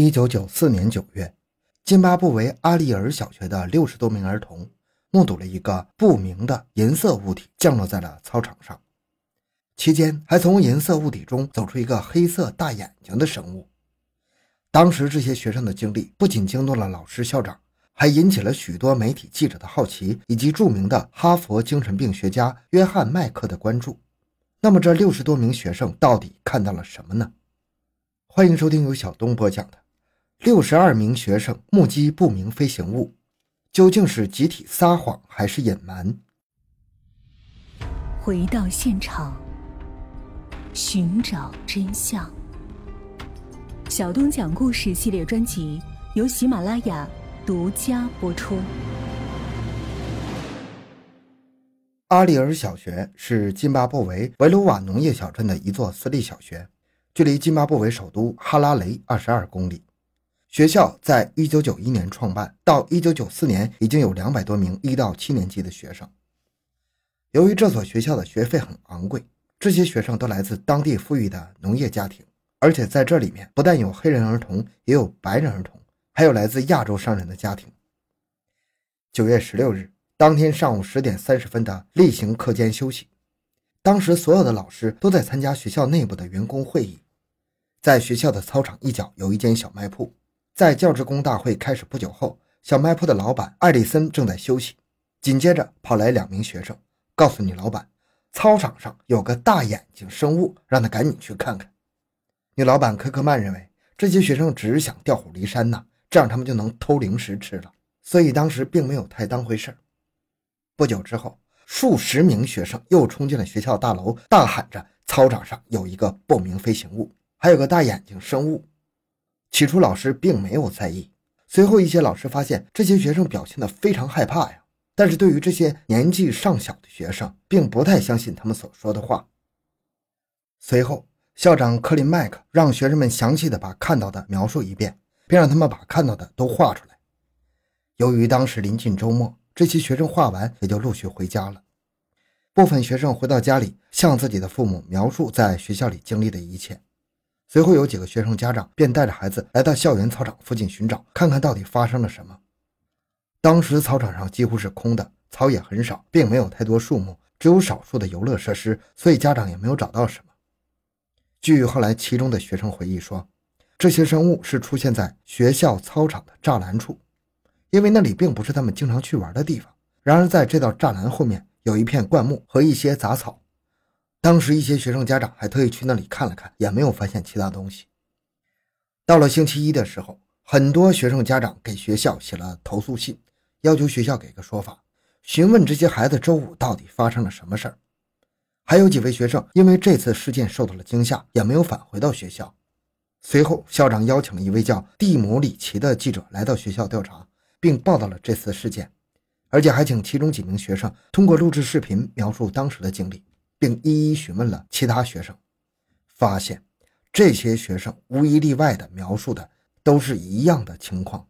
一九九四年九月，津巴布韦阿利尔小学的六十多名儿童目睹了一个不明的银色物体降落在了操场上，期间还从银色物体中走出一个黑色大眼睛的生物。当时这些学生的经历不仅惊动了老师、校长，还引起了许多媒体记者的好奇，以及著名的哈佛精神病学家约翰·麦克的关注。那么，这六十多名学生到底看到了什么呢？欢迎收听由小东播讲的。六十二名学生目击不明飞行物，究竟是集体撒谎还是隐瞒？回到现场，寻找真相。小东讲故事系列专辑由喜马拉雅独家播出。阿里尔小学是津巴布韦维鲁瓦农业小镇的一座私立小学，距离津巴布韦首都哈拉雷二十二公里。学校在一九九一年创办，到一九九四年已经有两百多名一到七年级的学生。由于这所学校的学费很昂贵，这些学生都来自当地富裕的农业家庭，而且在这里面不但有黑人儿童，也有白人儿童，还有来自亚洲商人的家庭。九月十六日，当天上午十点三十分的例行课间休息，当时所有的老师都在参加学校内部的员工会议，在学校的操场一角有一间小卖铺。在教职工大会开始不久后，小卖铺的老板艾丽森正在休息。紧接着跑来两名学生，告诉女老板，操场上有个大眼睛生物，让他赶紧去看看。女老板科克曼认为这些学生只是想调虎离山呐，这样他们就能偷零食吃了，所以当时并没有太当回事不久之后，数十名学生又冲进了学校大楼，大喊着：“操场上有一个不明飞行物，还有个大眼睛生物。”起初，老师并没有在意。随后，一些老师发现这些学生表现得非常害怕呀。但是对于这些年纪尚小的学生，并不太相信他们所说的话。随后，校长克林麦克让学生们详细的把看到的描述一遍，并让他们把看到的都画出来。由于当时临近周末，这些学生画完也就陆续回家了。部分学生回到家里，向自己的父母描述在学校里经历的一切。随后有几个学生家长便带着孩子来到校园操场附近寻找，看看到底发生了什么。当时操场上几乎是空的，草也很少，并没有太多树木，只有少数的游乐设施，所以家长也没有找到什么。据后来其中的学生回忆说，这些生物是出现在学校操场的栅栏处，因为那里并不是他们经常去玩的地方。然而在这道栅栏后面有一片灌木和一些杂草。当时一些学生家长还特意去那里看了看，也没有发现其他东西。到了星期一的时候，很多学生家长给学校写了投诉信，要求学校给个说法，询问这些孩子周五到底发生了什么事儿。还有几位学生因为这次事件受到了惊吓，也没有返回到学校。随后，校长邀请了一位叫蒂姆·里奇的记者来到学校调查，并报道了这次事件，而且还请其中几名学生通过录制视频描述当时的经历。并一一询问了其他学生，发现这些学生无一例外的描述的都是一样的情况。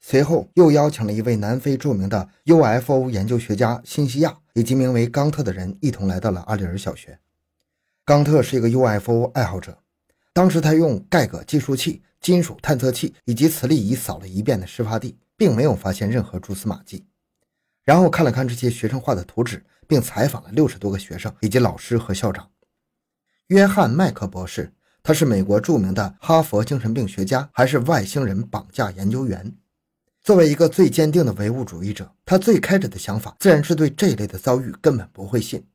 随后又邀请了一位南非著名的 UFO 研究学家辛西亚以及名为冈特的人一同来到了阿里尔小学。冈特是一个 UFO 爱好者，当时他用盖革计数器、金属探测器以及磁力仪扫了一遍的事发地，并没有发现任何蛛丝马迹。然后看了看这些学生画的图纸。并采访了六十多个学生以及老师和校长。约翰·麦克博士，他是美国著名的哈佛精神病学家，还是外星人绑架研究员。作为一个最坚定的唯物主义者，他最开始的想法自然是对这一类的遭遇根本不会信，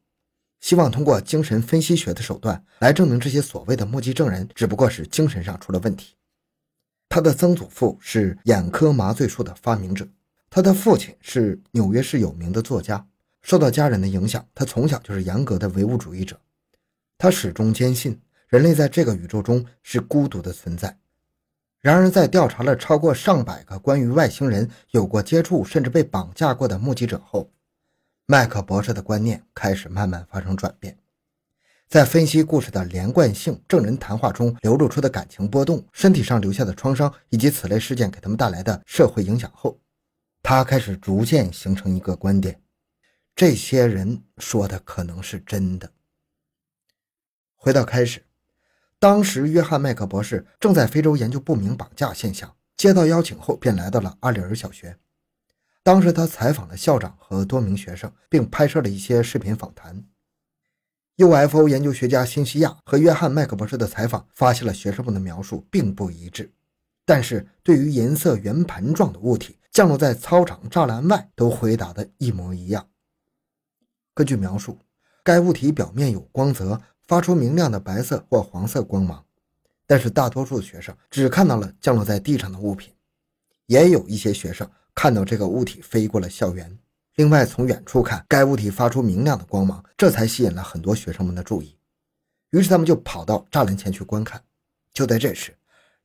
希望通过精神分析学的手段来证明这些所谓的目击证人只不过是精神上出了问题。他的曾祖父是眼科麻醉术的发明者，他的父亲是纽约市有名的作家。受到家人的影响，他从小就是严格的唯物主义者。他始终坚信人类在这个宇宙中是孤独的存在。然而，在调查了超过上百个关于外星人有过接触甚至被绑架过的目击者后，麦克博士的观念开始慢慢发生转变。在分析故事的连贯性、证人谈话中流露出的感情波动、身体上留下的创伤以及此类事件给他们带来的社会影响后，他开始逐渐形成一个观点。这些人说的可能是真的。回到开始，当时，约翰·麦克博士正在非洲研究不明绑架现象，接到邀请后便来到了阿里尔小学。当时，他采访了校长和多名学生，并拍摄了一些视频访谈。UFO 研究学家辛西亚和约翰·麦克博士的采访发现了学生们的描述并不一致，但是对于银色圆盘状的物体降落在操场栅栏外，都回答的一模一样。根据描述，该物体表面有光泽。发出明亮的白色或黄色光芒，但是大多数学生只看到了降落在地上的物品，也有一些学生看到这个物体飞过了校园。另外，从远处看，该物体发出明亮的光芒，这才吸引了很多学生们的注意。于是他们就跑到栅栏前去观看。就在这时，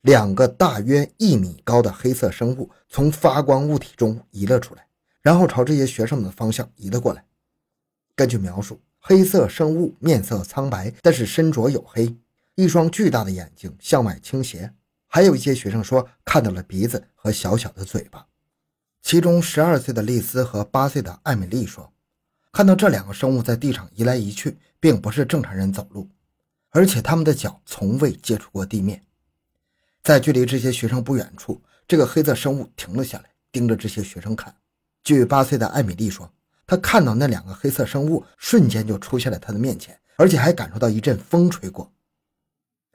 两个大约一米高的黑色生物从发光物体中移了出来，然后朝这些学生们的方向移了过来。根据描述。黑色生物面色苍白，但是身着黝黑，一双巨大的眼睛向外倾斜。还有一些学生说看到了鼻子和小小的嘴巴。其中十二岁的丽丝和八岁的艾米丽说，看到这两个生物在地上移来移去，并不是正常人走路，而且他们的脚从未接触过地面。在距离这些学生不远处，这个黑色生物停了下来，盯着这些学生看。据八岁的艾米丽说。他看到那两个黑色生物瞬间就出现在他的面前，而且还感受到一阵风吹过。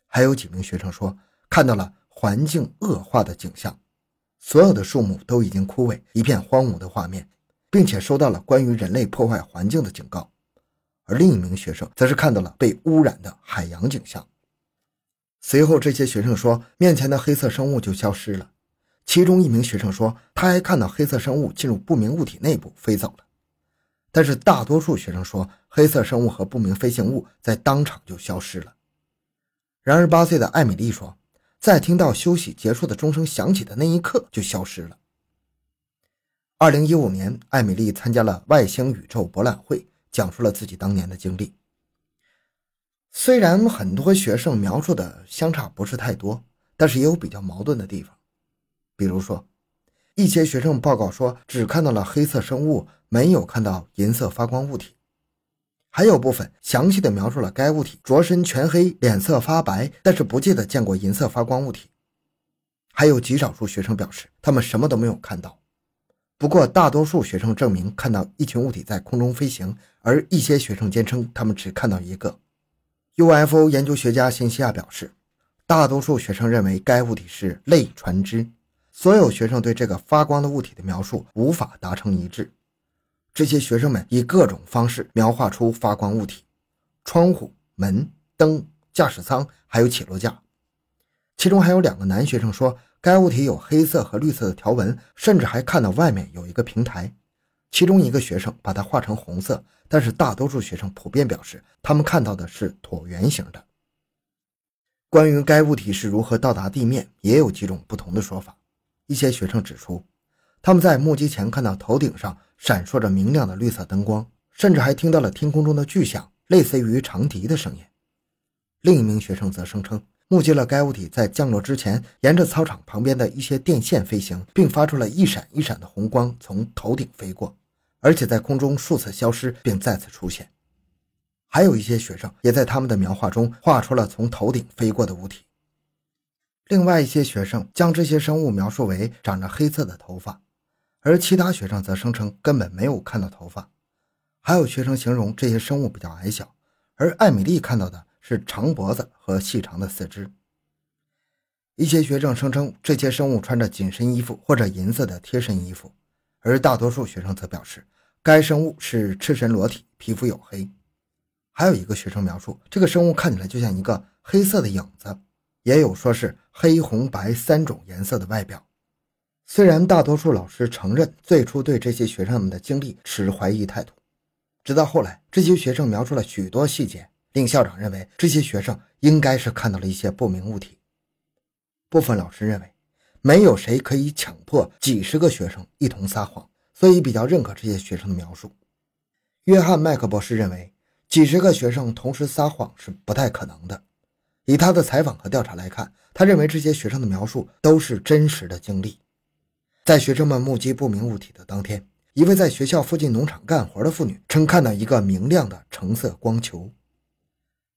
还有几名学生说看到了环境恶化的景象，所有的树木都已经枯萎，一片荒芜的画面，并且收到了关于人类破坏环境的警告。而另一名学生则是看到了被污染的海洋景象。随后，这些学生说面前的黑色生物就消失了。其中一名学生说他还看到黑色生物进入不明物体内部飞走了。但是大多数学生说，黑色生物和不明飞行物在当场就消失了。然而，八岁的艾米丽说，在听到休息结束的钟声响起的那一刻就消失了。二零一五年，艾米丽参加了外星宇宙博览会，讲述了自己当年的经历。虽然很多学生描述的相差不是太多，但是也有比较矛盾的地方，比如说。一些学生报告说，只看到了黑色生物，没有看到银色发光物体。还有部分详细的描述了该物体着身全黑，脸色发白，但是不记得见过银色发光物体。还有极少数学生表示，他们什么都没有看到。不过，大多数学生证明看到一群物体在空中飞行，而一些学生坚称他们只看到一个。UFO 研究学家辛西亚表示，大多数学生认为该物体是类船只。所有学生对这个发光的物体的描述无法达成一致。这些学生们以各种方式描画出发光物体：窗户、门、灯、驾驶舱，还有起落架。其中还有两个男学生说，该物体有黑色和绿色的条纹，甚至还看到外面有一个平台。其中一个学生把它画成红色，但是大多数学生普遍表示，他们看到的是椭圆形的。关于该物体是如何到达地面，也有几种不同的说法。一些学生指出，他们在目击前看到头顶上闪烁着明亮的绿色灯光，甚至还听到了天空中的巨响，类似于长笛的声音。另一名学生则声称，目击了该物体在降落之前沿着操场旁边的一些电线飞行，并发出了一闪一闪的红光从头顶飞过，而且在空中数次消失并再次出现。还有一些学生也在他们的描画中画出了从头顶飞过的物体。另外一些学生将这些生物描述为长着黑色的头发，而其他学生则声称根本没有看到头发。还有学生形容这些生物比较矮小，而艾米丽看到的是长脖子和细长的四肢。一些学生声称这些生物穿着紧身衣服或者银色的贴身衣服，而大多数学生则表示该生物是赤身裸体，皮肤黝黑。还有一个学生描述这个生物看起来就像一个黑色的影子。也有说是黑、红、白三种颜色的外表。虽然大多数老师承认最初对这些学生们的经历持怀疑态度，直到后来，这些学生描述了许多细节，令校长认为这些学生应该是看到了一些不明物体。部分老师认为，没有谁可以强迫几十个学生一同撒谎，所以比较认可这些学生的描述。约翰·麦克博士认为，几十个学生同时撒谎是不太可能的。以他的采访和调查来看，他认为这些学生的描述都是真实的经历。在学生们目击不明物体的当天，一位在学校附近农场干活的妇女称看到一个明亮的橙色光球。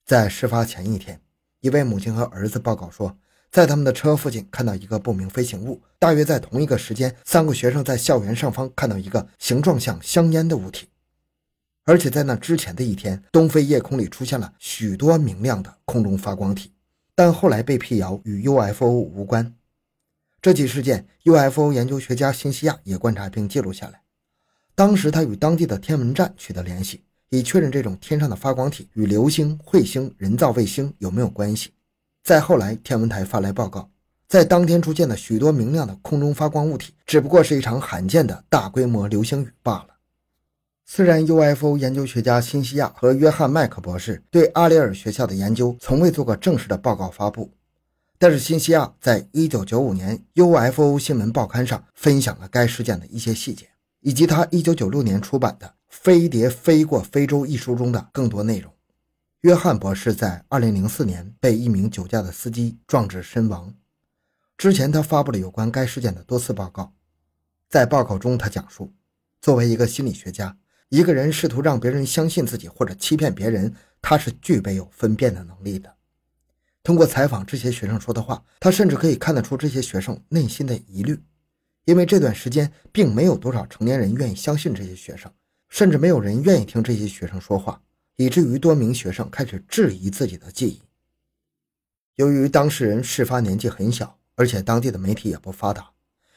在事发前一天，一位母亲和儿子报告说，在他们的车附近看到一个不明飞行物。大约在同一个时间，三个学生在校园上方看到一个形状像香烟的物体。而且在那之前的一天，东非夜空里出现了许多明亮的空中发光体，但后来被辟谣与 UFO 无关。这起事件，UFO 研究学家辛西亚也观察并记录下来。当时他与当地的天文站取得联系，以确认这种天上的发光体与流星、彗星、人造卫星有没有关系。再后来，天文台发来报告，在当天出现的许多明亮的空中发光物体，只不过是一场罕见的大规模流星雨罢了。虽然 UFO 研究学家辛西亚和约翰麦克博士对阿里尔学校的研究从未做过正式的报告发布，但是辛西亚在1995年 UFO 新闻报刊上分享了该事件的一些细节，以及他1996年出版的《飞碟飞过非洲》一书中的更多内容。约翰博士在2004年被一名酒驾的司机撞致身亡，之前他发布了有关该事件的多次报告，在报告中他讲述，作为一个心理学家。一个人试图让别人相信自己或者欺骗别人，他是具备有分辨的能力的。通过采访这些学生说的话，他甚至可以看得出这些学生内心的疑虑，因为这段时间并没有多少成年人愿意相信这些学生，甚至没有人愿意听这些学生说话，以至于多名学生开始质疑自己的记忆。由于当事人事发年纪很小，而且当地的媒体也不发达，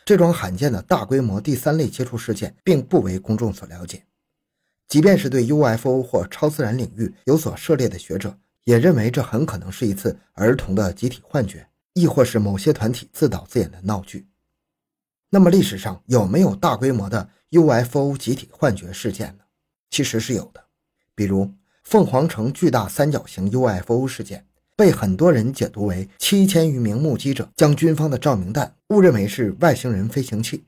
这桩罕见的大规模第三类接触事件并不为公众所了解。即便是对 UFO 或超自然领域有所涉猎的学者，也认为这很可能是一次儿童的集体幻觉，亦或是某些团体自导自演的闹剧。那么，历史上有没有大规模的 UFO 集体幻觉事件呢？其实是有的，比如凤凰城巨大三角形 UFO 事件，被很多人解读为七千余名目击者将军方的照明弹误认为是外星人飞行器。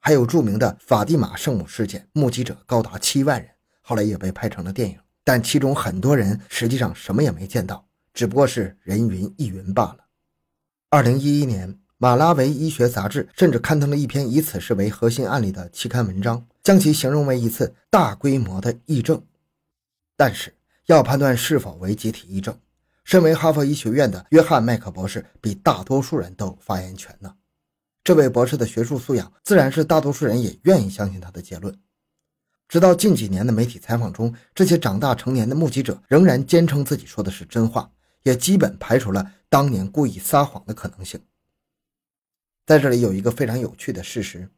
还有著名的法蒂玛圣母事件，目击者高达七万人，后来也被拍成了电影。但其中很多人实际上什么也没见到，只不过是人云亦云罢了。二零一一年，马拉维医学杂志甚至刊登了一篇以此事为核心案例的期刊文章，将其形容为一次大规模的疫症。但是，要判断是否为集体疫症，身为哈佛医学院的约翰麦克博士比大多数人都有发言权呢。这位博士的学术素养，自然是大多数人也愿意相信他的结论。直到近几年的媒体采访中，这些长大成年的目击者仍然坚称自己说的是真话，也基本排除了当年故意撒谎的可能性。在这里有一个非常有趣的事实：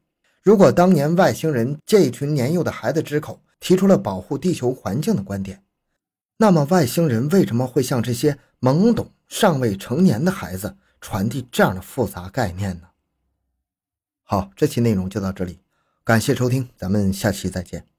如果当年外星人借一群年幼的孩子之口提出了保护地球环境的观点，那么外星人为什么会向这些懵懂尚未成年的孩子传递这样的复杂概念呢？好，这期内容就到这里，感谢收听，咱们下期再见。